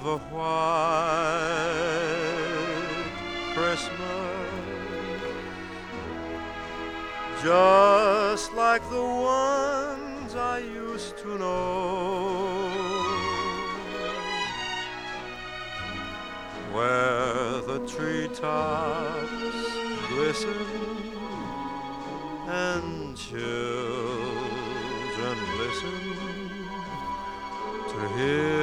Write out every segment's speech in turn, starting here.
of a white Christmas, just like the ones I used to know, where the treetops glisten and children listen to hear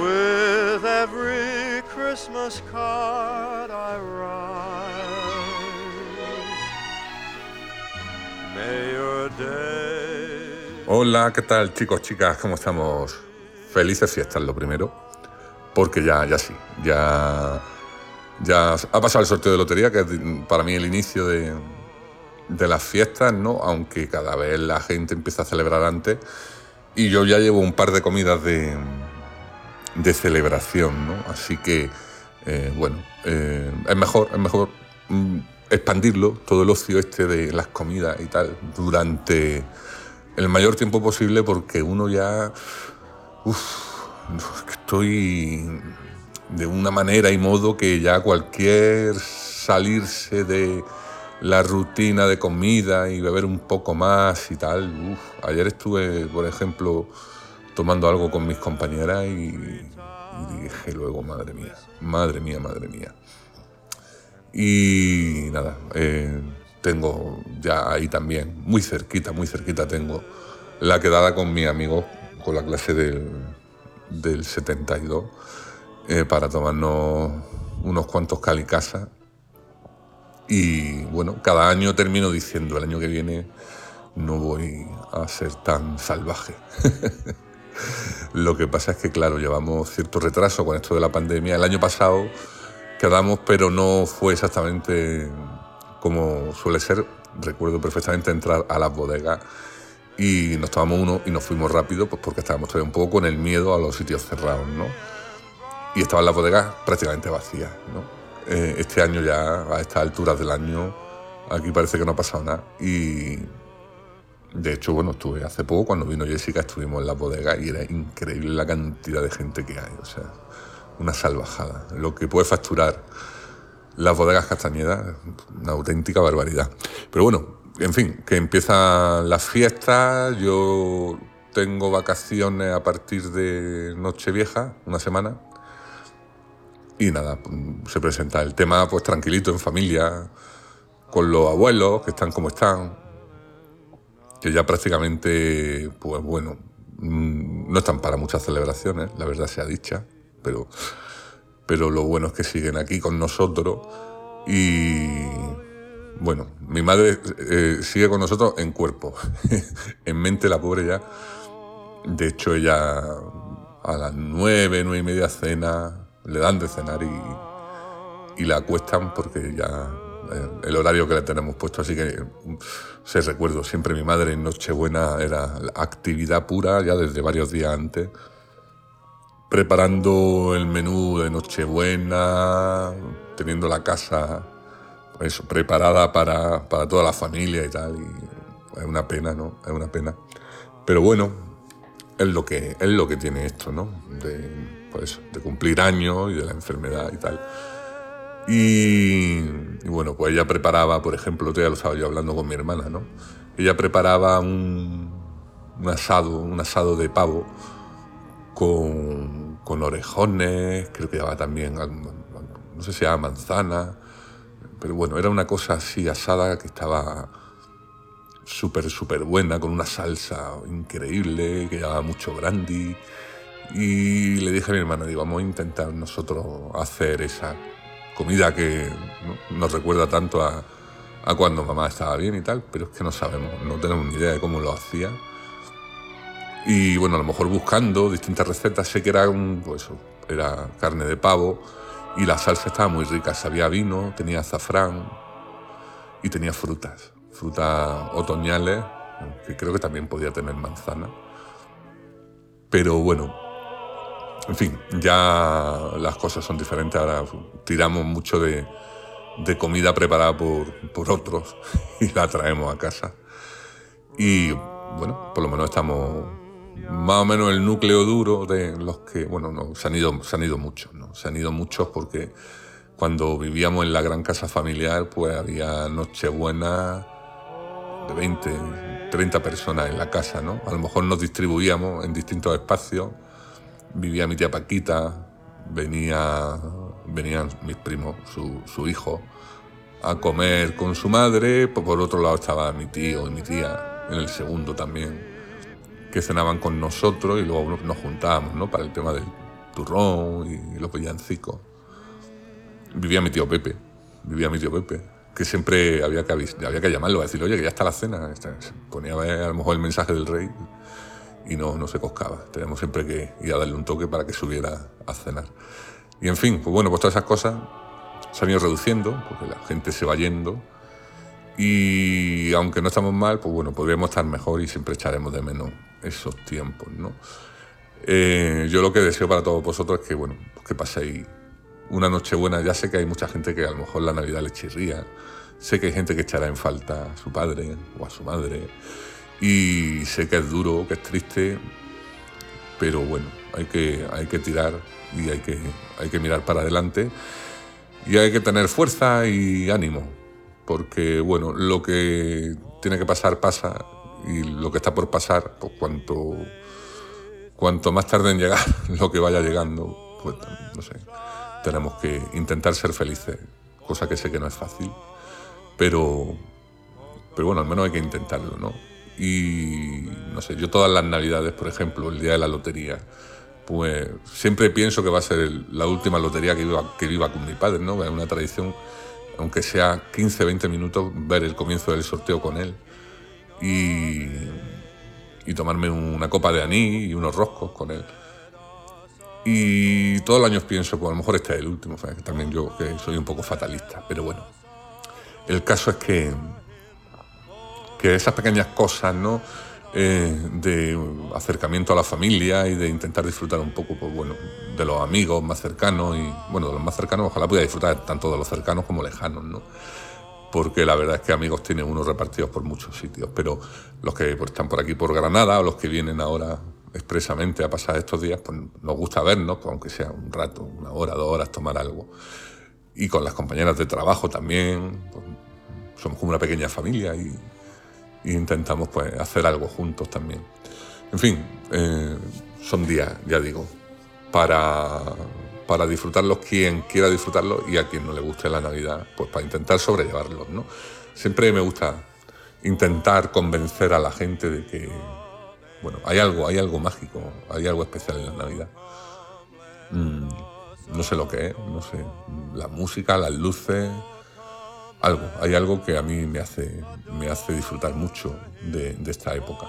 with every Christmas card I write. May day. Hola, ¿qué tal chicos, chicas? ¿Cómo estamos? Felices fiestas, lo primero. Porque ya, ya sí, ya, ya ha pasado el sorteo de lotería, que es para mí el inicio de, de las fiestas, ¿no? Aunque cada vez la gente empieza a celebrar antes. Y yo ya llevo un par de comidas de, de celebración, ¿no? Así que, eh, bueno, eh, es mejor, es mejor mm, expandirlo, todo el ocio este de las comidas y tal, durante el mayor tiempo posible, porque uno ya. Uf, estoy de una manera y modo que ya cualquier salirse de la rutina de comida y beber un poco más y tal. Ayer estuve, por ejemplo, tomando algo con mis compañeras y, y dije luego, madre mía, madre mía, madre mía. Y nada, eh, tengo ya ahí también, muy cerquita, muy cerquita tengo la quedada con mi amigo, con la clase del, del 72, eh, para tomarnos unos cuantos calicasas. Y bueno, cada año termino diciendo, el año que viene no voy a ser tan salvaje. Lo que pasa es que, claro, llevamos cierto retraso con esto de la pandemia. El año pasado quedamos, pero no fue exactamente como suele ser. Recuerdo perfectamente entrar a las bodegas y nos tomamos uno y nos fuimos rápido, pues porque estábamos todavía un poco con el miedo a los sitios cerrados, ¿no? Y estaban las bodegas prácticamente vacías, ¿no? Eh, este año ya, a estas alturas del año, aquí parece que no ha pasado nada. Y de hecho, bueno, estuve hace poco, cuando vino Jessica, estuvimos en la bodega y era increíble la cantidad de gente que hay, o sea, una salvajada. Lo que puede facturar las bodegas Castañeda, una auténtica barbaridad. Pero bueno, en fin, que empiezan las fiestas, yo tengo vacaciones a partir de Nochevieja, una semana, y nada, se presenta el tema pues tranquilito, en familia, con los abuelos, que están como están, que ya prácticamente, pues bueno, mm, no están para muchas celebraciones, la verdad sea dicha, pero, pero lo bueno es que siguen aquí con nosotros y bueno, mi madre eh, sigue con nosotros en cuerpo, en mente la pobre ya. De hecho, ella a las nueve, nueve y media cena, le dan de cenar y, y la acuestan porque ya eh, el horario que le tenemos puesto, así que se recuerdo siempre mi madre en Nochebuena era actividad pura ya desde varios días antes, preparando el menú de Nochebuena, teniendo la casa eso, preparada para, para toda la familia y tal, es una pena, ¿no? Es una pena. Pero bueno, es lo que, es lo que tiene esto, ¿no? De cumplir años y de la enfermedad y tal. Y, bueno, pues ella preparaba, por ejemplo, día lo estaba yo hablando con mi hermana, ¿no? Ella preparaba un, un asado, un asado de pavo con, con orejones, creo que llevaba también, no sé si era manzana, pero bueno, era una cosa así asada que estaba súper, súper buena, con una salsa increíble, que llevaba mucho brandy. Y le dije a mi hermana, digo, vamos a intentar nosotros hacer esa comida que nos recuerda tanto a, a, cuando mamá estaba bien y tal, pero es que no sabemos, no tenemos ni idea de cómo lo hacía. Y bueno, a lo mejor buscando distintas recetas, sé que era, un, pues, era carne de pavo y la salsa estaba muy rica, sabía vino, tenía azafrán y tenía frutas, frutas otoñales, que creo que también podía tener manzana. Pero bueno, en fin, ya las cosas son diferentes. Ahora tiramos mucho de, comida preparada por, por, otros y la traemos a casa. Y bueno, por lo menos estamos más o menos el núcleo duro de los que, bueno, no, se han ido, se han ido muchos, ¿no? Se han ido muchos porque cuando vivíamos en la gran casa familiar, pues había Nochebuena de 20, 30 personas en la casa, ¿no? A lo mejor nos distribuíamos en distintos espacios vivía mi tía Paquita, venía, venían mis primos, su, hijo, a comer con su madre, por otro lado estaba mi tío y mi tía, en el segundo también, que cenaban con nosotros y luego nos juntábamos ¿no? para el tema del turrón y los villancicos. Vivía mi tío Pepe, vivía mi tío Pepe, que siempre había que, había que llamarlo, a decir, oye, que ya está la cena. Ponía a, lo mejor el mensaje del rey y no, no se coscaba. Teníamos siempre que ir a darle un toque para que subiera a cenar. Y en fin, pues bueno, pues todas esas cosas se han ido reduciendo, porque la gente se va yendo. Y aunque no estamos mal, pues bueno, podríamos estar mejor y siempre echaremos de menos esos tiempos, ¿no? Eh, yo lo que deseo para todos vosotros es que, bueno, pues que paséis una noche buena. Ya sé que hay mucha gente que a lo mejor la Navidad le chirría. Sé que hay gente que echará en falta a su padre o a su madre. Y sé que es duro, que es triste, pero bueno, hay que, hay que tirar y hay que, hay que mirar para adelante y hay que tener fuerza y ánimo, porque bueno, lo que tiene que pasar pasa y lo que está por pasar, pues cuanto, cuanto más tarde en llegar lo que vaya llegando, pues no sé, tenemos que intentar ser felices, cosa que sé que no es fácil, pero, pero bueno, al menos hay que intentarlo, ¿no? Y no sé, yo todas las navidades, por ejemplo, el día de la lotería, pues siempre pienso que va a ser la última lotería que viva, que viva con mi padre, ¿no? Es una tradición, aunque sea 15, 20 minutos, ver el comienzo del sorteo con él y, y tomarme una copa de anís y unos roscos con él. Y todos los años pienso, pues a lo mejor este es el último, también yo que soy un poco fatalista, pero bueno, el caso es que que esas pequeñas cosas, ¿no? Eh, de acercamiento a la familia y de intentar disfrutar un poco, pues bueno, de los amigos más cercanos y, bueno, de los más cercanos, ojalá pudiera disfrutar tanto de los cercanos como lejanos, ¿no? Porque la verdad es que amigos tienen unos repartidos por muchos sitios, pero los que están por aquí por Granada o los que vienen ahora expresamente a pasar estos días, pues nos gusta vernos, pues, aunque sea un rato, una hora, dos horas, tomar algo. Y con las compañeras de trabajo también, pues, somos como una pequeña familia y e intentamos pues, hacer algo juntos también. En fin, eh, son días, ya digo, para, para disfrutarlos quien quiera disfrutarlos y a quien no le guste la Navidad, pues para intentar sobrellevarlos. ¿no? Siempre me gusta intentar convencer a la gente de que bueno, hay algo, hay algo mágico, hay algo especial en la Navidad. Mm, no sé lo que es, no sé, la música, las luces, algo, hay algo que a mí me hace, me hace disfrutar mucho de, esta época.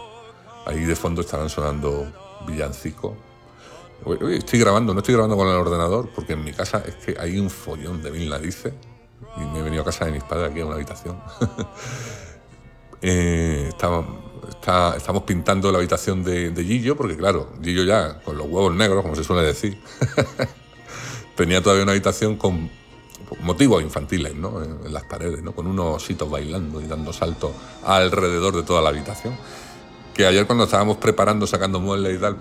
Ahí de fondo estarán sonando villancicos. Estoy grabando, no estoy grabando con el ordenador porque en mi casa es que hay un follón de mil narices y me he venido a casa de mis padres aquí a una habitación. eh, estamos pintando la habitación de, de Gillo porque claro, Gillo ya con los huevos negros, como se suele decir, tenía todavía una habitación con motivos infantiles ¿no? en, las paredes, ¿no? con unos ositos bailando y dando saltos alrededor de toda la habitación. Que ayer cuando estábamos preparando, sacando muebles y tal,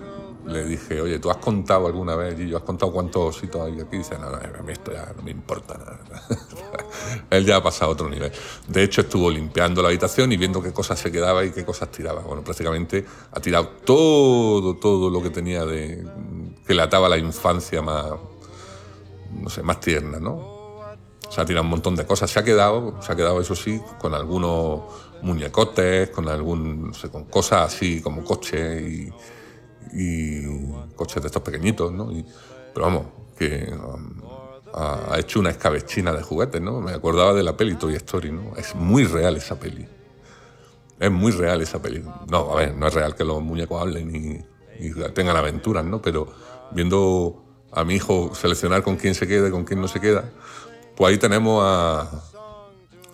le dije, oye, ¿tú has contado alguna vez, yo has contado cuántos ositos hay aquí? Y dice, no, no, a mí esto ya no me importa nada. Él ya ha pasado a otro nivel. De hecho, estuvo limpiando la habitación y viendo qué cosas se quedaba y qué cosas tiraba. Bueno, prácticamente ha tirado todo, todo lo que tenía de... que le ataba la infancia más, no sé, más tierna, ¿no? Se ha tirado un montón de cosas. Se ha quedado, se ha quedado, eso sí, con algunos muñecotes, con algún, con cosas así como coches y, coches de estos pequeñitos, ¿no? pero vamos, que um, ha, hecho una escabechina de juguetes, ¿no? Me acordaba de la peli Toy Story, ¿no? Es muy real esa peli. Es muy real esa peli. No, a ver, no es real que los muñecos hablen y, y tengan aventuras, ¿no? Pero viendo a mi hijo seleccionar con quién se queda y con quién no se queda, pues ahí tenemos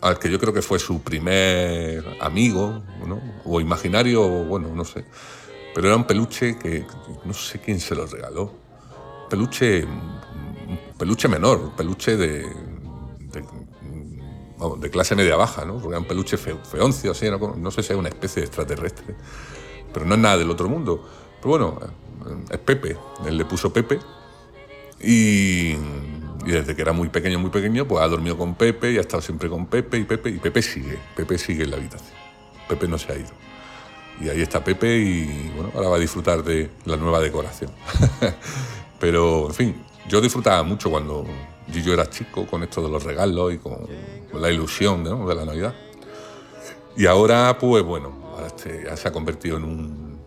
al que yo creo que fue su primer amigo, ¿no? o imaginario, bueno, no sé. Pero era un peluche que no sé quién se lo regaló. Peluche, peluche menor, peluche de, de, clase media baja, ¿no? Porque era un peluche fe, feoncio, así, ¿no? no sé si es una especie de extraterrestre, pero no es nada del otro mundo. Pero bueno, es Pepe, él le puso Pepe y, y, desde que era muy pequeño, muy pequeño, pues ha dormido con Pepe y ha estado siempre con Pepe y Pepe y Pepe sigue, Pepe sigue en la habitación. Pepe no se ha ido. Y ahí está Pepe y bueno, ahora va a disfrutar de la nueva decoración. Pero, en fin, yo disfrutaba mucho cuando yo era chico con esto de los regalos y con, con la ilusión ¿no? de la Navidad. Y ahora, pues bueno, ahora este, ya se ha convertido en un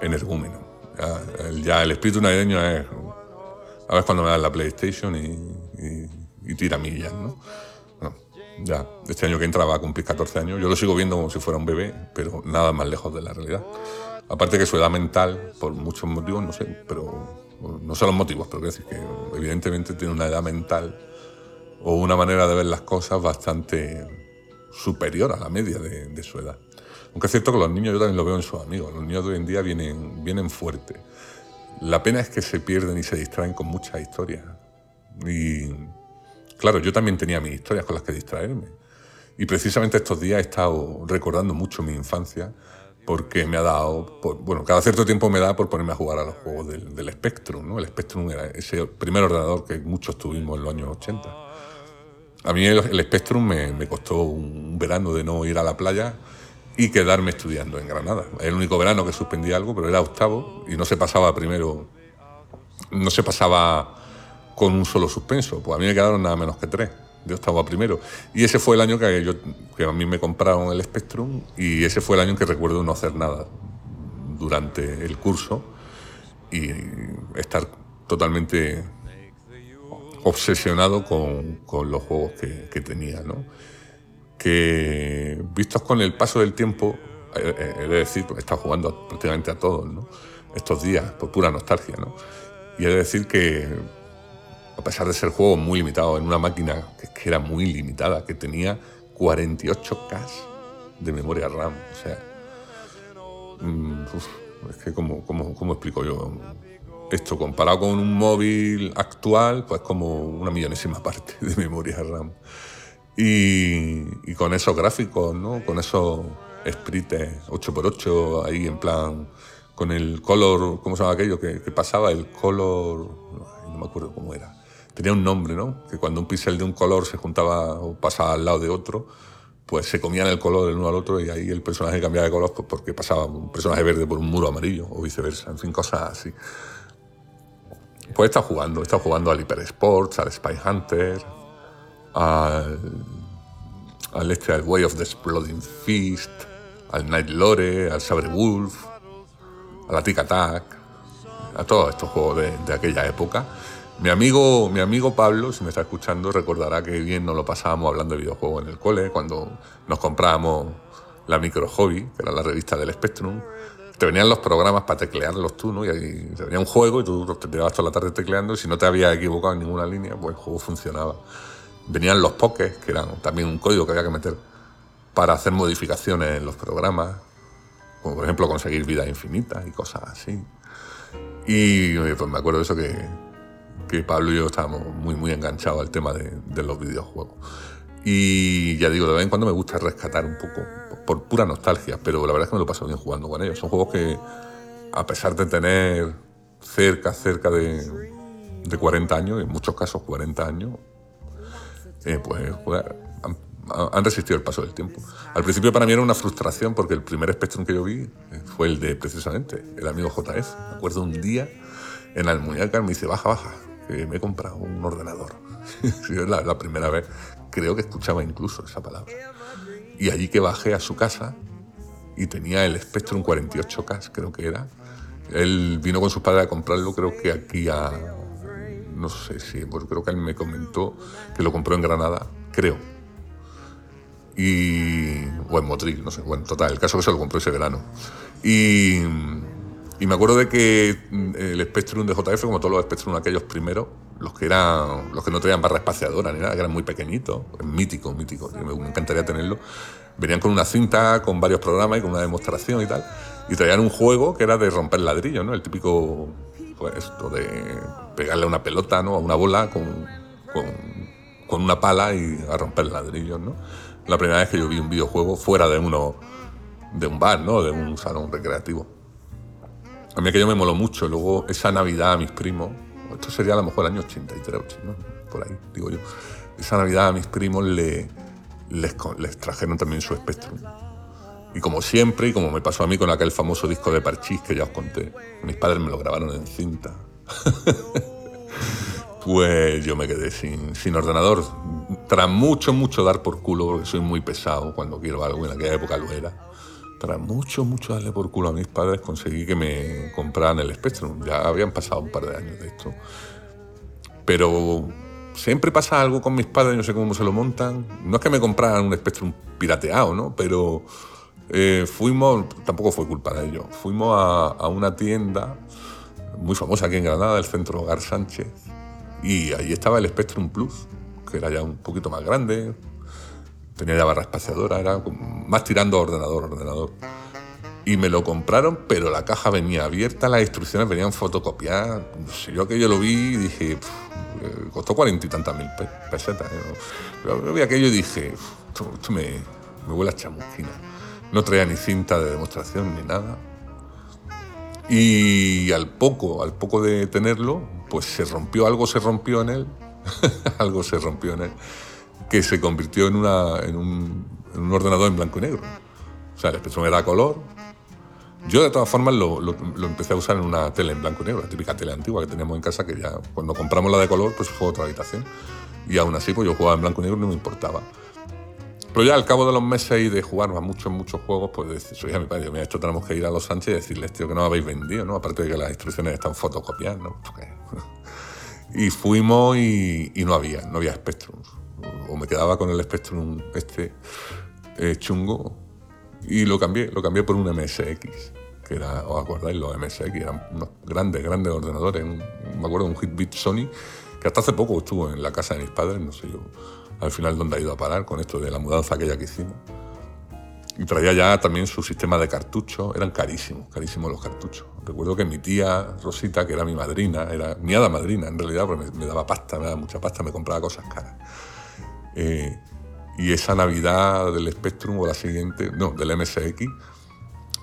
energúmeno. Ya ya el espíritu navideño es a ver cuando me dan la PlayStation y, y, y tira millas, ¿no? ¿no? Ya, este año que entra va a cumplir 14 años. Yo lo sigo viendo como si fuera un bebé, pero nada más lejos de la realidad. Aparte que su edad mental, por muchos motivos, no sé, pero no son los motivos, pero quiero decir que evidentemente tiene una edad mental o una manera de ver las cosas bastante superior a la media de, de su edad. Aunque es cierto que los niños, yo también lo veo en sus amigos, los niños de hoy en día vienen, vienen fuertes. La pena es que se pierden y se distraen con muchas historias. Y claro, yo también tenía mis historias con las que distraerme. Y precisamente estos días he estado recordando mucho mi infancia porque me ha dado, bueno, cada cierto tiempo me da por ponerme a jugar a los juegos del, del Spectrum, ¿no? El Spectrum era ese primer ordenador que muchos tuvimos en los años 80. A mí el, el Spectrum me, costó un verano de no ir a la playa y quedarme estudiando en Granada. El único verano que suspendí algo, pero era octavo y no se pasaba primero, no se pasaba con un solo suspenso. Pues a mí me quedaron nada menos que tres, de octavo a primero. Y ese fue el año que, yo, que a mí me compraron el Spectrum y ese fue el año en que recuerdo no hacer nada durante el curso y estar totalmente obsesionado con, con los juegos que, que tenía, ¿no? Que vistos con el paso del tiempo, he de decir, porque he estado jugando prácticamente a todos, ¿no? estos días, por pura nostalgia, ¿no? y he de decir que, a pesar de ser juegos muy limitados, en una máquina que, era muy limitada, que tenía 48K de memoria RAM, o sea, uf, es que cómo, cómo, cómo explico yo esto comparado con un móvil actual, pues como una millonésima parte de memoria RAM. Y, con esos gráficos, ¿no? Con esos sprites 8x8 ahí en plan, con el color, ¿cómo se llama aquello? Que, pasaba el color, no, me acuerdo cómo era. Tenía un nombre, ¿no? Que cuando un píxel de un color se juntaba o pasaba al lado de otro, pues se comían el color del uno al otro y ahí el personaje cambiaba de color pues porque pasaba un personaje verde por un muro amarillo o viceversa, en fin, cosas así. Pues estado jugando, estado jugando al Hyper Sports, al Spy Hunter, al, este, al Way of the Exploding Fist, al Night Lore, al Sabre Wolf, a la Tic Attack, a todos estos juegos de, de, aquella época. Mi amigo, mi amigo Pablo, si me está escuchando, recordará que bien nos lo pasábamos hablando de videojuegos en el cole, cuando nos comprábamos la Micro Hobby, que era la revista del Spectrum. Te venían los programas para teclearlos tú, ¿no? Y ahí te venía un juego y tú te llevabas toda la tarde tecleando y si no te habías equivocado en ninguna línea, pues el juego funcionaba venían los pokés, que eran también un código que había que meter para hacer modificaciones en los programas, como por ejemplo conseguir vida infinita y cosas así. Y pues me acuerdo de eso que, que Pablo y yo estábamos muy, muy enganchados al tema de, de, los videojuegos. Y ya digo, de vez en cuando me gusta rescatar un poco, por pura nostalgia, pero la verdad es que me lo paso bien jugando con ellos. Son juegos que, a pesar de tener cerca, cerca de, de 40 años, en muchos casos 40 años, eh, pues, pues han, resistido el paso del tiempo. Al principio para mí era una frustración porque el primer Spectrum que yo vi eh, fue el de precisamente el amigo JF. Me acuerdo un día en Almuñaca me dice, baja, baja, que me he comprado un ordenador. la, la primera vez creo que escuchaba incluso esa palabra. Y allí que bajé a su casa y tenía el Spectrum 48K, creo que era. Él vino con sus padres a comprarlo, creo que aquí a no sé si, creo que él me comentó que lo compró en Granada, creo. Y, o en Motril, no sé, bueno, total, el caso es que se lo compró ese verano. Y, y me acuerdo de que el Spectrum de JF, como todos los Spectrum aquellos primeros, los que eran los que no tenían barra espaciadora ni nada, que eran muy pequeñitos, mítico, mítico, me, me encantaría tenerlo. Venían con una cinta, con varios programas y con una demostración y tal, y traían un juego que era de romper ladrillos, ¿no? El típico, esto de pegarle una pelota, ¿no? A una bola con, con, con una pala y a romper ladrillos, ¿no? La primera vez que yo vi un videojuego fuera de uno, de un bar, ¿no? De un salón recreativo. A mí aquello me moló mucho. Luego, esa Navidad a mis primos, esto sería a lo mejor el año 83, ¿no? por ahí, digo yo. Esa Navidad a mis primos le, les, les trajeron también su Spectrum. Y como siempre, y como me pasó a mí con aquel famoso disco de Parchís que ya os conté, mis padres me lo grabaron en cinta. pues yo me quedé sin, sin ordenador. Tras mucho, mucho dar por culo, porque soy muy pesado cuando quiero algo, en aquella época lo era. Tras mucho, mucho darle por culo a mis padres, conseguí que me compraran el Spectrum. Ya habían pasado un par de años de esto. Pero siempre pasa algo con mis padres, no sé cómo se lo montan. No es que me compraran un Spectrum pirateado, ¿no? Pero eh, fuimos, tampoco fue culpa de ellos, fuimos a, a, una tienda muy famosa aquí en Granada, el Centro Hogar Sánchez, y ahí estaba el Spectrum Plus, que era ya un poquito más grande, tenía ya barra espaciadora, era más tirando a ordenador, ordenador. Y me lo compraron, pero la caja venía abierta, las instrucciones venían fotocopiadas. Sé, yo aquello lo vi y dije, pff, costó cuarenta y tantas mil pesetas. ¿no? Pero yo vi aquello y dije, esto, esto me, me huele a chamusquina. No traía ni cinta de demostración ni nada. Y al poco, al poco de tenerlo, pues se rompió, algo se rompió en él, algo se rompió en él, que se convirtió en, un, en un ordenador en blanco y negro. O sea, el Spectrum era color. Yo, de todas formas, lo, empecé a usar en una tele en blanco y negro, la típica tele antigua que teníamos en casa, que ya cuando compramos la de color, pues fue otra habitación. Y aún así, pues yo jugaba en blanco y negro y no me importaba. Pero ya al cabo de los meses y de jugar a muchos, muchos juegos, pues decís, oye, mi padre, mira, esto tenemos que ir a los Sánchez y decirles, tío, que no habéis vendido, ¿no? Aparte de que las instrucciones están fotocopiadas, ¿no? Y fuimos y, y, no había, no había Spectrum. O me quedaba con el Spectrum este eh, chungo y lo cambié, lo cambié por un MSX, que era, ¿os acordáis? Los MSX eran unos grandes, grandes ordenadores. Un, me acuerdo de un Hitbit Sony que hasta hace poco estuvo en la casa de mis padres, no sé yo al final dónde ha ido a parar con esto de la mudanza aquella que hicimos. Y traía ya también su sistema de cartuchos, eran carísimos, carísimos los cartuchos. Recuerdo que mi tía Rosita, que era mi madrina, era mi hada madrina en realidad, porque me, me daba pasta, me daba mucha pasta, me compraba cosas caras. Eh, y esa Navidad del Spectrum o la siguiente, no, del MSX,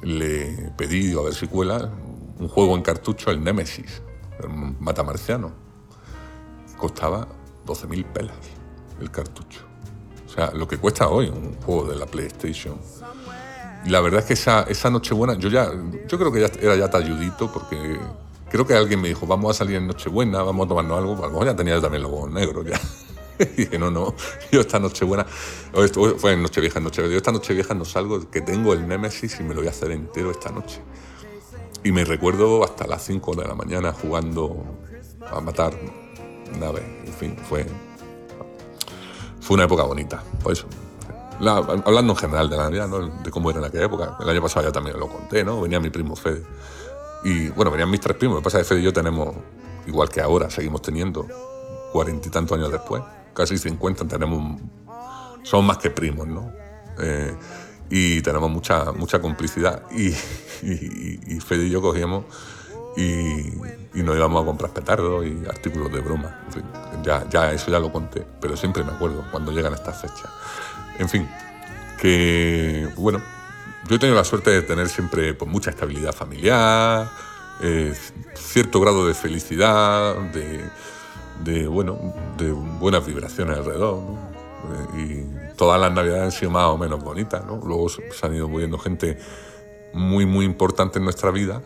le pedí, a ver si cuela, un juego en cartucho, el Nemesis, el matamarciano. Costaba 12.000 pelas el cartucho. O sea, lo que cuesta hoy un juego de la PlayStation. Y la verdad es que esa, esa Nochebuena, yo ya, yo creo que ya era ya talludito porque creo que alguien me dijo, vamos a salir en Nochebuena, vamos a tomarnos algo, a lo mejor ya tenía también los huevos negros ya. y dije, no, no, yo esta Nochebuena, esto fue en Nochevieja, en Nochevieja, yo esta Nochevieja no salgo, que tengo el Nemesis y me lo voy a hacer entero esta noche. Y me recuerdo hasta las 5 de la mañana jugando a matar naves, en fin, fue, fue una época bonita. Pues, la, hablando en general de la Navidad, de cómo era en aquella época. El año pasado ya también lo conté, ¿no? Venía mi primo Fede. Y bueno, venían mis tres primos. Lo que pasa es que Fede y yo tenemos, igual que ahora, seguimos teniendo cuarenta y tantos años después, casi cincuenta, tenemos. Somos más que primos, ¿no? Eh, y tenemos mucha, mucha complicidad. Y, y, y Fede y yo cogíamos y, y, nos íbamos a comprar petardos y artículos de broma. En fin, ya, ya eso ya lo conté, pero siempre me acuerdo cuando llegan estas fechas. En fin, que bueno, yo he tenido la suerte de tener siempre pues, mucha estabilidad familiar, eh, cierto grado de felicidad, de, de, bueno, de buenas vibraciones alrededor. ¿no? Y todas las navidades han sido más o menos bonitas. ¿no? Luego se han ido muriendo gente muy, muy importante en nuestra vida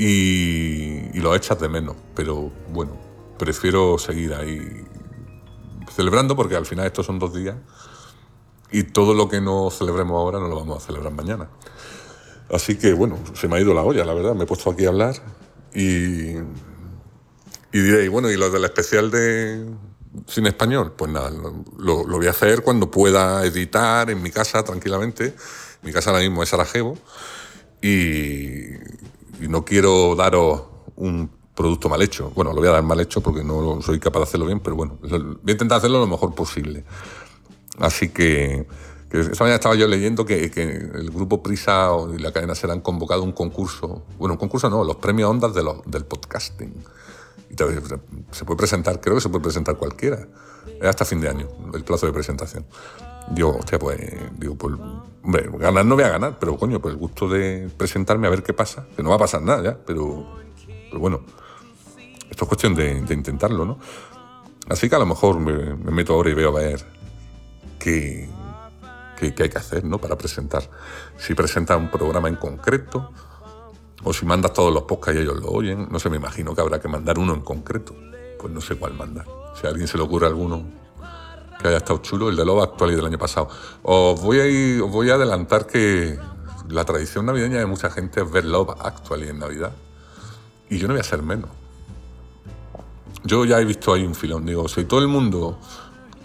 y, lo echas de menos. Pero bueno, prefiero seguir ahí celebrando porque al final estos son dos días y todo lo que no celebremos ahora no lo vamos a celebrar mañana. Así que bueno, se me ha ido la olla, la verdad. Me he puesto aquí a hablar y, y diréis, bueno, ¿y lo del especial de cine español? Pues nada, lo, lo voy a hacer cuando pueda editar en mi casa tranquilamente. Mi casa ahora mismo es Sarajevo y, y no quiero daros un producto mal hecho. Bueno, lo voy a dar mal hecho porque no soy capaz de hacerlo bien, pero bueno, voy a intentar hacerlo lo mejor posible. Así que, que esta mañana estaba yo leyendo que, el grupo Prisa y la cadena Ser han convocado un concurso, bueno, un concurso no, los premios Ondas del podcasting. Y te- se puede presentar, creo que se puede presentar cualquiera. Es hasta fin de año, el plazo de presentación. Digo, hostia, pues, digo, pues, hombre, ganar no voy a ganar, pero coño, pues el gusto de presentarme a ver qué pasa, que no va a pasar nada ya, pero, pero bueno, esto es cuestión de, intentarlo, ¿no? Así que a lo mejor me, me meto ahora y veo a ver qué, qué- qué hay que hacer, ¿no? Para presentar. Si presenta un programa en concreto, o si mandas todos los podcasts y ellos lo oyen, no sé, me imagino que habrá que mandar uno en concreto. Pues no sé cuál mandar. Si a alguien se le ocurre alguno que haya estado chulo, el de Loba Actual y del año pasado. Os voy a, ir- os voy a adelantar que la tradición navideña de mucha gente es ver Love Actual en Navidad. Y yo no voy a ser menos. Yo ya he visto ahí un filón. Digo, si todo el mundo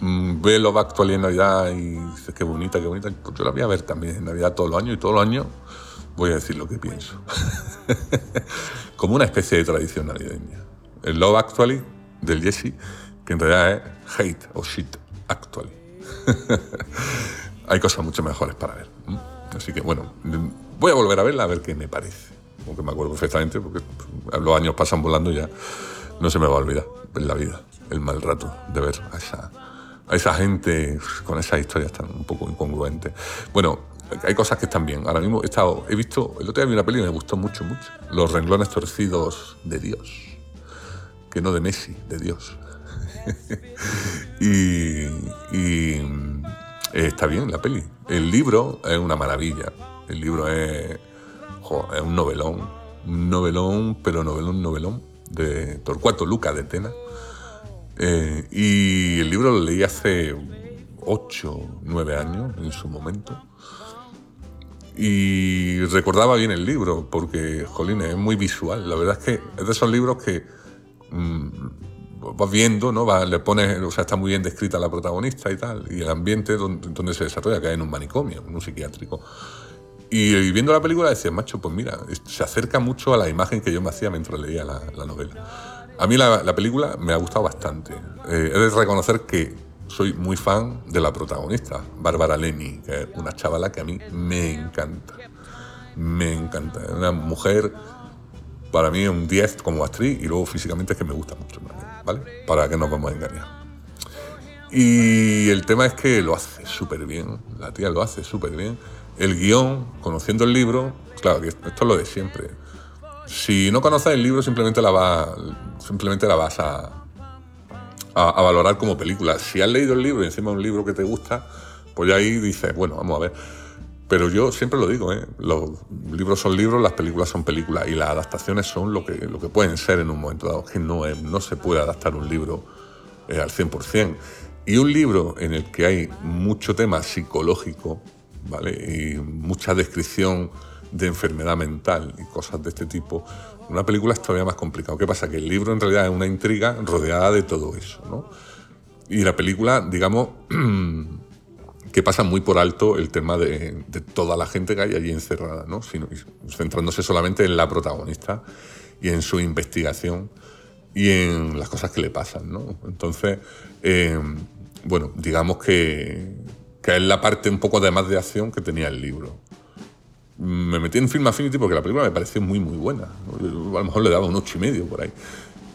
mm, ve Love Actual en Navidad y dice qué bonita, qué bonita, pues yo la voy a ver también en Navidad todos los años y todos los años voy a decir lo que pienso. Como una especie de tradición navideña. El Love Actually del Jesse, que en realidad es Hate o Shit Actually. Hay cosas mucho mejores para ver. Así que bueno, voy a volver a verla a ver qué me parece. Aunque me acuerdo perfectamente, porque los años pasan volando y ya no se me va a olvidar en la vida el mal rato de ver a esa, a esa gente con esas historias tan un poco incongruentes. Bueno, hay cosas que están bien. Ahora mismo he, visto, el otro día vi una peli y me gustó mucho, mucho. Los renglones torcidos de Dios. Que no de Messi, de Dios. y, está bien la peli. El libro es una maravilla. El libro es, es un novelón. Un novelón, pero novelón, novelón. De Torcuato Luca de Tena. Eh, y el libro lo leí hace 8, 9 años en su momento. Y recordaba bien el libro, porque, jolín, es muy visual. La verdad es que es de esos libros que mm, vas viendo, ¿no? Vas- le pones, o sea, está muy bien descrita la protagonista y tal, y el ambiente donde, donde se desarrolla, que es en un manicomio, en un psiquiátrico. Y, y viendo la película decía, macho, pues mira, se acerca mucho a la imagen que yo me hacía mientras leía la, la novela. A mí la, la película me ha gustado bastante. Eh, he de reconocer que soy muy fan de la protagonista, Bárbara Leni, que es una chavala que a mí me encanta. Me encanta. Una mujer, para mí, un 10 como actriz y luego físicamente es que me gusta mucho también, ¿vale? Para que nos vamos a engañar. Y el tema es que lo hace súper bien, la tía lo hace súper bien. El guion, conociendo el libro, claro, esto es lo de siempre. Si no conoces el libro, simplemente la, va, simplemente la vas a, a, a valorar como película. Si has leído el libro y encima un libro que te gusta, pues ya ahí dices, bueno, vamos a ver. Pero yo siempre lo digo, ¿eh? los libros son libros, las películas son películas y las adaptaciones son lo que, lo que pueden ser en un momento dado. Que no, es- no se puede adaptar un libro eh, al 100%. Y un libro en el que hay mucho tema psicológico, ¿vale? Y mucha descripción de enfermedad mental y cosas de este tipo, una película es todavía más complicado. ¿Qué pasa? Que el libro en realidad es una intriga rodeada de todo eso, ¿no? Y la película, digamos, que pasa muy por alto el tema de, de toda la gente que hay allí encerrada, ¿no? Sino, centrándose solamente en la protagonista y en su investigación y en las cosas que le pasan, ¿no? Entonces, eh, bueno, digamos que, que es la parte un poco de más de acción que tenía el libro. Me metí en Film Affinity porque la película me pareció muy, muy buena. a lo mejor le daba un ocho y medio por ahí.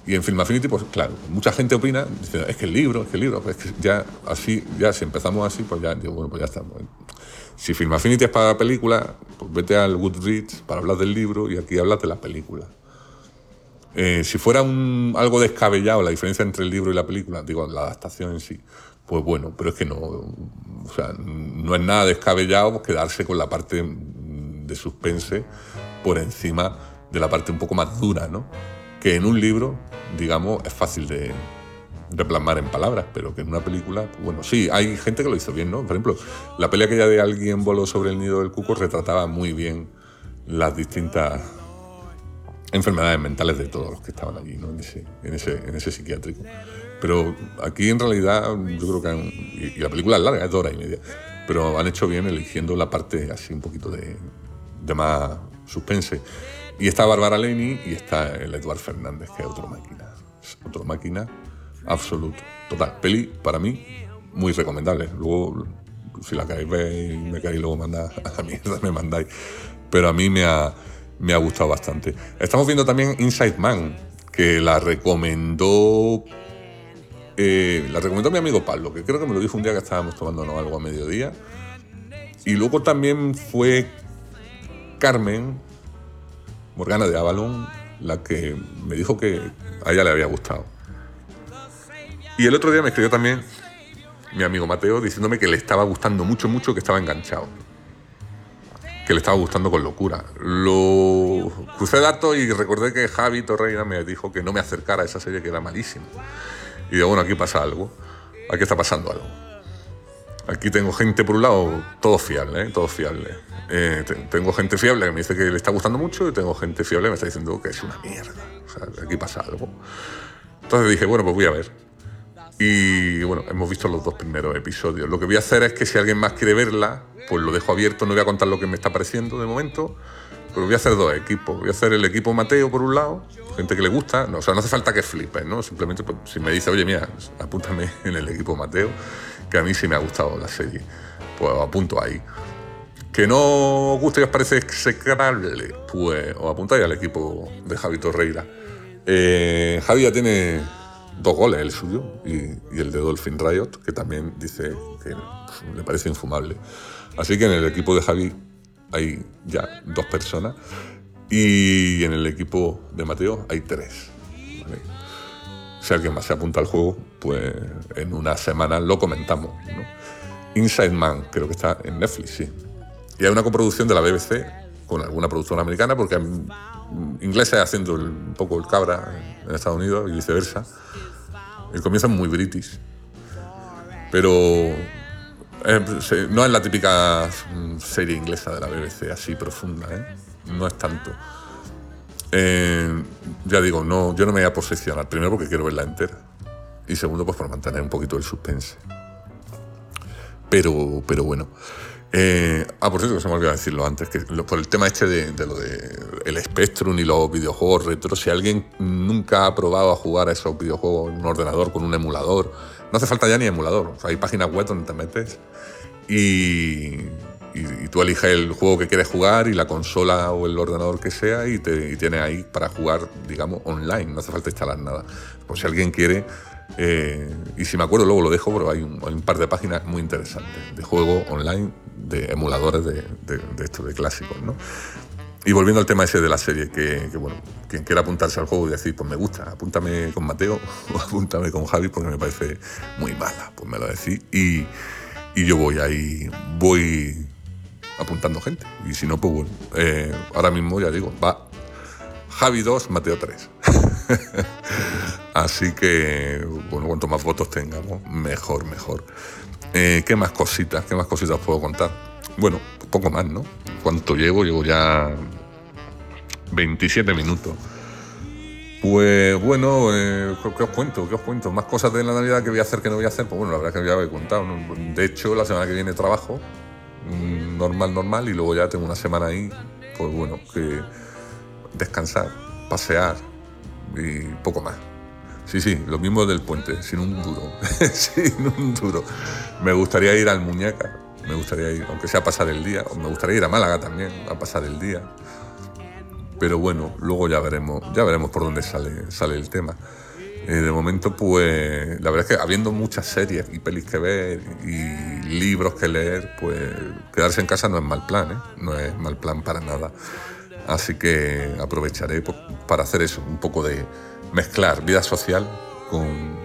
Y en Film Affinity, pues claro, mucha gente opina, dice, es que el libro, es que el libro, pues es que ya así, ya si empezamos así, pues ya, digo, bueno, pues ya estamos. Si Film Affinity es para película, pues vete al Goodreads para hablar del libro y aquí hablas de la película. Eh, si fuera un, algo descabellado la diferencia entre el libro y la película, digo, la adaptación en sí, pues bueno, pero es que no, o sea, no es nada descabellado quedarse con la parte de suspense por encima de la parte un poco más dura, ¿no? Que en un libro, digamos, es fácil de, de plasmar en palabras, pero que en una película, pues bueno, sí, hay gente que lo hizo bien, ¿no? Por ejemplo, la pelea que ya de alguien voló sobre el nido del cuco retrataba muy bien las distintas enfermedades mentales de todos los que estaban allí, ¿no? en, ese, en, ese, en ese psiquiátrico. Pero aquí en realidad yo creo que han, y, y la película es larga, es de hora y media, pero han hecho bien eligiendo la parte así un poquito de, de más suspense. Y está Bárbara Leni y está el Eduard Fernández, que es otro máquina. Otro máquina absoluto. Total, peli para mí muy recomendable. Luego, si la ver y me queréis luego mandar a la mierda, me mandáis. Pero a mí me ha, me ha gustado bastante. Estamos viendo también Inside Man, que la recomendó. eh, la recomendó mi amigo Pablo, que creo que me lo dijo un día que estábamos tomándonos algo a mediodía. Y luego también fue Carmen, Morgana de Avalon, la que me dijo que a ella le había gustado. Y el otro día me escribió también mi amigo Mateo diciéndome que le estaba gustando mucho, mucho, que estaba enganchado. Que le estaba gustando con locura. Lo crucé datos y recordé que Javi Torreira me dijo que no me acercara a esa serie que era malísima. Y digo, bueno, aquí pasa algo. Aquí está pasando algo. Aquí tengo gente por un lado, todo fiable, ¿eh? todo fiable. Eh, te- tengo gente fiable que me dice que le está gustando mucho y tengo gente fiable que me está diciendo que es una mierda. O sea, aquí pasa algo. Entonces dije, bueno, pues voy a ver. Y bueno, hemos visto los dos primeros episodios. Lo que voy a hacer es que si alguien más quiere verla, pues lo dejo abierto, no voy a contar lo que me está pareciendo de momento, pero voy a hacer dos equipos. Voy a hacer el equipo Mateo por un lado, gente que le gusta, no, o sea, no hace falta que flipes, ¿no? Simplemente pues, si me dice, oye, mira, apúntame en el equipo Mateo, que a mí sí me ha gustado la serie, pues apunto ahí. Que no os guste y os parece execrable, pues os apuntáis al equipo de Javi Torreira. Eh, Javi ya tiene dos goles, el suyo, y, el de Dolphin Riot, que también dice que le parece infumable. Así que en el equipo de Javi hay ya dos personas y en el equipo de Mateo hay tres. ¿vale? Si alguien más se apunta al juego, pues en una semana lo comentamos. Inside Man, creo que está en Netflix, sí. Y hay una coproducción de la BBC con alguna productora americana, porque ingleses haciendo el- un poco el cabra en Estados Unidos y viceversa. El comienzo muy british. Pero eh, no es la típica mm, serie inglesa de la BBC así profunda, ¿eh? No es tanto. Eh, ya digo, no, yo no me voy a posicionar. Primero porque quiero verla entera. Y segundo, pues por mantener un poquito el suspense. Pero, pero bueno. Eh, ah, por cierto, se me olvidó decirlo antes, que lo- por el tema este de, de lo de el Spectrum y los videojuegos retro, si alguien nunca ha probado a jugar a esos videojuegos en un ordenador con un emulador, no hace falta ya ni emulador, o sea, hay páginas web donde te metes y, y- y tú eliges el juego que quieres jugar y la consola o el ordenador que sea y, te, y tienes ahí para jugar, digamos, online, no hace falta instalar nada. Por si alguien quiere, eh, y si me acuerdo luego lo dejo, pero hay un, hay un par de páginas muy interesantes de juego online, de emuladores de, de, de esto, de clásicos, ¿no? Y volviendo al tema ese de la serie, que, que, bueno, quien quiera apuntarse al juego y decir, pues me gusta, apúntame con Mateo o apúntame con Javi porque me parece muy mala, pues me lo decís y, y yo voy ahí, voy apuntando gente. Y si no, pues bueno, eh, ahora mismo ya digo, va Javi 2, Mateo 3. Así que, bueno, cuanto más votos tengamos, mejor, mejor. Eh, ¿Qué más cositas? ¿Qué más cositas os puedo contar? Bueno, poco más, ¿no? ¿Cuánto llevo? Llevo ya 27 minutos. Pues bueno, eh, ¿qué- ¿qué os cuento? ¿Qué os cuento? Más cosas de la Navidad que voy a hacer que no voy a hacer. Pues bueno, la verdad es que ya os he contado. De hecho, la semana que viene trabajo, mm, normal, normal, y luego ya tengo una semana ahí, pues bueno, que descansar, pasear y poco más. Sí, sí, lo mismo del puente, sin un duro, sin un duro. Me gustaría ir al Muñeca, me gustaría ir, aunque sea a pasar el día, o me gustaría ir a Málaga también, a pasar el día. Pero bueno, luego ya veremos, ya veremos por dónde sale, sale el tema. Eh, de momento, pues la verdad es que habiendo muchas series y pelis que ver y libros que leer, pues quedarse en casa no es mal plan, ¿eh? no es mal plan para nada. Así que aprovecharé para hacer eso, un poco de mezclar vida social con,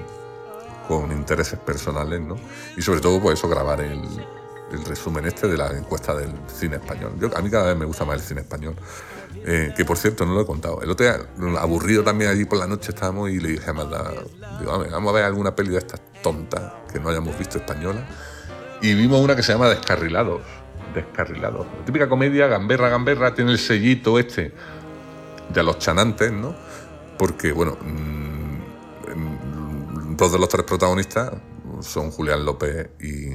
con intereses personales, ¿no? Y sobre todo, pues eso, grabar el, el resumen este de la encuesta del cine español. Yo, a mí cada vez me gusta más el cine español. Eh, que por cierto, no lo he contado. El otro día, aburrido también allí por la noche estábamos y le dije a Amanda, digo, "Vamos, vamos a ver alguna peli de estas tontas que no hayamos visto española. Y vimos una que se llama Descarrilados. Descarrilados. La típica comedia, gamberra, gamberra, tiene el sellito este de los chanantes, ¿no? Porque, bueno, mm, mm, dos de los tres protagonistas son Julián López y,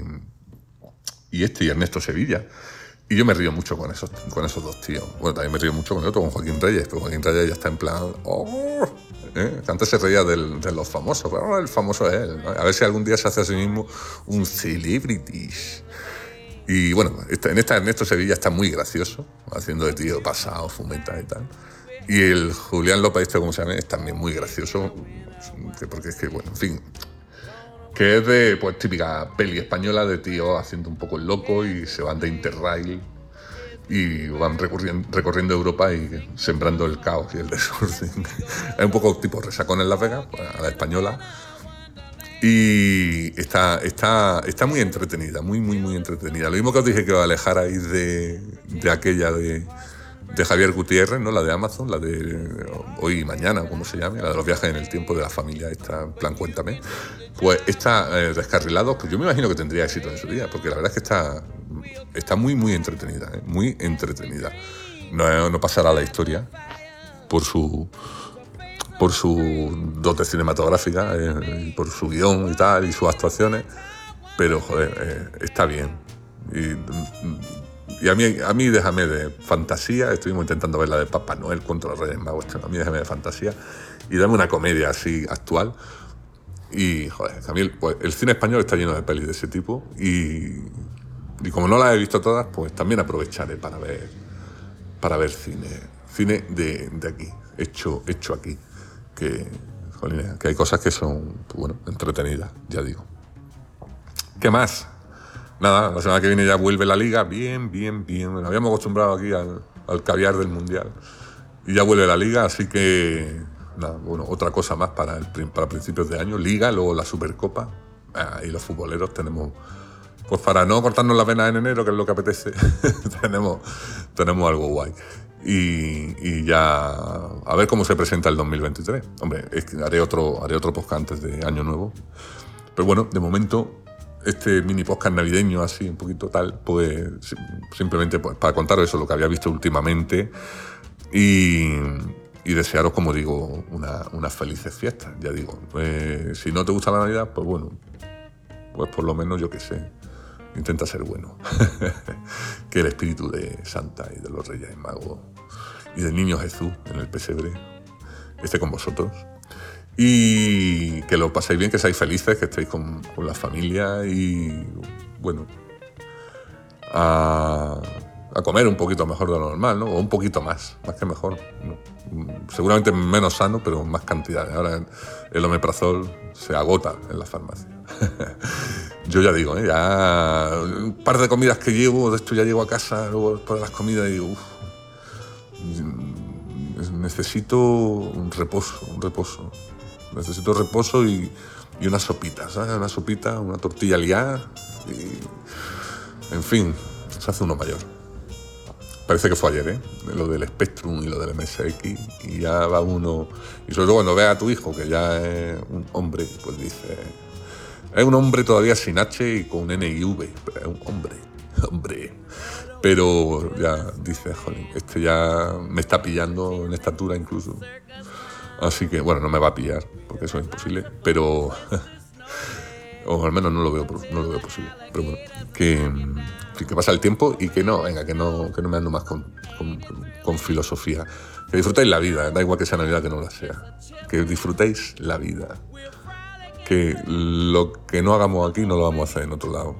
y este, y Ernesto Sevilla. Y yo me río mucho con esos, con esos dos tíos. Bueno, también me río mucho con el otro, con Joaquín Reyes, pero Joaquín Reyes ya está en plan. "Oh", ¿eh? Antes se reía del- de los famosos, pero ahora el famoso es él. A ver si algún día se hace a sí mismo un celebrities. Y bueno, en esta Ernesto Sevilla está muy gracioso, haciendo de tío pasado, fumeta y tal. Y el Julián López, este como se llama, es también muy gracioso, que- porque es que, bueno, en fin, que es de pues típica peli española de tío haciendo un poco el loco y se van de Interrail y van recorriendo, recorriendo Europa y sembrando el caos y el desorden. es un poco tipo resacón en Las Vegas, pues, a la española. Y está, está, está muy entretenida, muy, muy, muy entretenida. Lo mismo que os dije que os alejarais de, de aquella de, de Javier Gutiérrez, ¿no? la de Amazon, la de hoy y mañana, como se llame, la de los viajes en el tiempo de la familia, esta, en plan, cuéntame. Pues está eh, descarrilado, pues yo me imagino que tendría éxito en su día, porque la verdad es que está, está muy, muy entretenida, ¿eh? muy entretenida. No, no pasará la historia por su por su dote cinematográfica, eh, por su guion y tal, y sus actuaciones, pero joder, eh, está bien. Y, y a, mí, a mí déjame de fantasía, estuvimos intentando ver la de Papá Noel contra los Reyes Magos, a mí déjame de fantasía, y dame una comedia así actual. Y joder, a el, pues, el cine español está lleno de pelis de ese tipo, y, y como no las he visto todas, pues también aprovecharé para ver, para ver cine, cine de, de aquí, hecho, hecho aquí que, que hay cosas que son, bueno, entretenidas, ya digo. ¿Qué más? Nada, la semana que viene ya vuelve la liga, bien, bien, bien. Nos habíamos acostumbrado aquí al, al caviar del Mundial. Y ya vuelve la liga, así que, nada, bueno, otra cosa más para, para principios de año. Liga, luego la Supercopa. Ah, y los futboleros tenemos, pues para no cortarnos las venas en enero, que es lo que apetece, tenemos, tenemos algo guay. Y, y ya a ver cómo se presenta el 2023. Hombre, es que haré otro, haré otro podcast antes de Año Nuevo. Pero bueno, de momento, este mini podcast navideño, así un poquito tal, pues si- simplemente pues, para contaros eso, lo que había visto últimamente y, y desearos, como digo, una- unas felices fiestas. Ya digo, eh, si no te gusta la Navidad, pues bueno, pues por lo menos yo qué sé, intenta ser bueno. que el espíritu de Santa y de los Reyes Magos y del niño Jesús en el pesebre esté con vosotros. Y que lo paséis bien, que seáis felices, que estéis con, con la familia y, bueno, a, a comer un poquito mejor de lo normal, ¿no? O un poquito más, más que mejor. ¿no? Seguramente menos sano, pero más cantidades. Ahora el omeprazol se agota en la farmacia. Yo ya digo, ¿eh? ya un par de comidas que llevo, de esto ya llego a casa, luego de las comidas y digo, uff, necesito un reposo, un reposo. Necesito reposo y, y una sopita, ¿sabes? Una sopita, una tortilla liada y... En fin, se hace uno mayor. Parece que fue ayer, ¿eh? Lo del Spectrum y lo del MSX y ya va uno... Y sobre todo cuando ve a tu hijo, que ya es un hombre, pues dice... Es un hombre todavía sin H y con N y V, pero es un hombre, hombre. Pero ya dice, jolín, este ya me está pillando en estatura incluso. Así que, bueno, no me va a pillar, porque eso es imposible, pero... o al menos no lo veo, no lo veo posible. Pero bueno, que, que pasa el tiempo y que no, venga, que no, que no me ando más con, con, con filosofía. Que disfrutéis la vida, da igual que sea Navidad que no la sea. Que disfrutéis la vida. Que lo que no hagamos aquí no lo vamos a hacer en otro lado.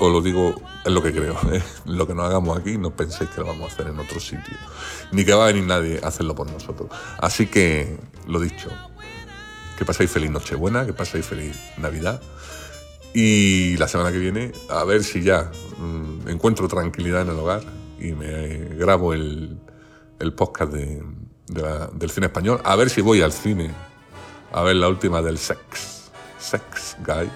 Os lo digo, es lo que creo. ¿eh? Lo que no hagamos aquí no penséis que lo vamos a hacer en otro sitio. Ni que va a venir nadie a hacerlo por nosotros. Así que, lo dicho, que paséis feliz Nochebuena, que paséis feliz Navidad. Y la semana que viene, a ver si ya mmm, encuentro tranquilidad en el hogar y me grabo el, el podcast de, del cine español. A ver si voy al cine a ver la última del Sex, Sex Guy.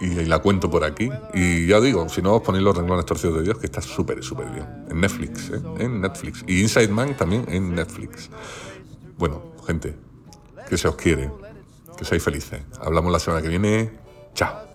Y, la cuento por aquí. Y ya digo, si no os ponéis los renglones torcidos de Dios, que está súper, súper bien. En Netflix, ¿eh? En Netflix. Y Inside Man también en Netflix. Bueno, gente, que se os quiere. Que seáis felices. Hablamos la semana que viene. Chao.